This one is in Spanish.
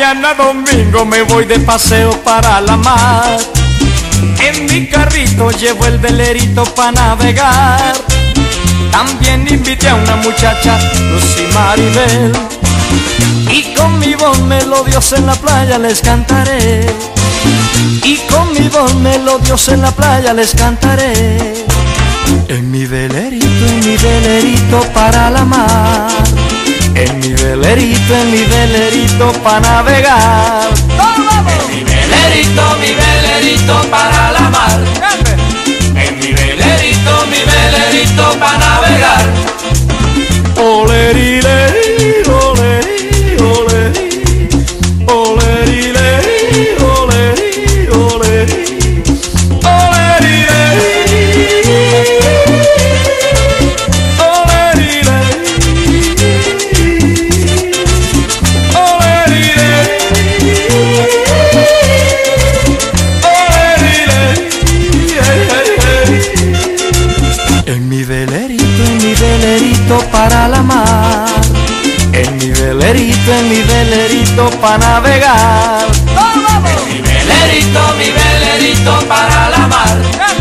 Mañana domingo me voy de paseo para la mar. En mi carrito llevo el velerito para navegar. También invité a una muchacha, Lucy Maribel. Y con mi voz melodiosa en la playa les cantaré. Y con mi voz melodiosa en la playa les cantaré. En mi velerito, en mi velerito para la mar. En mi velerito, en mi velerito para navegar. En mi velerito, mi velerito para la mar. En mi velerito, mi velerito para navegar. velerito, en mi velerito para la mar. En mi velerito, en mi velerito para navegar. Vamos! Mi velerito, mi velerito para la mar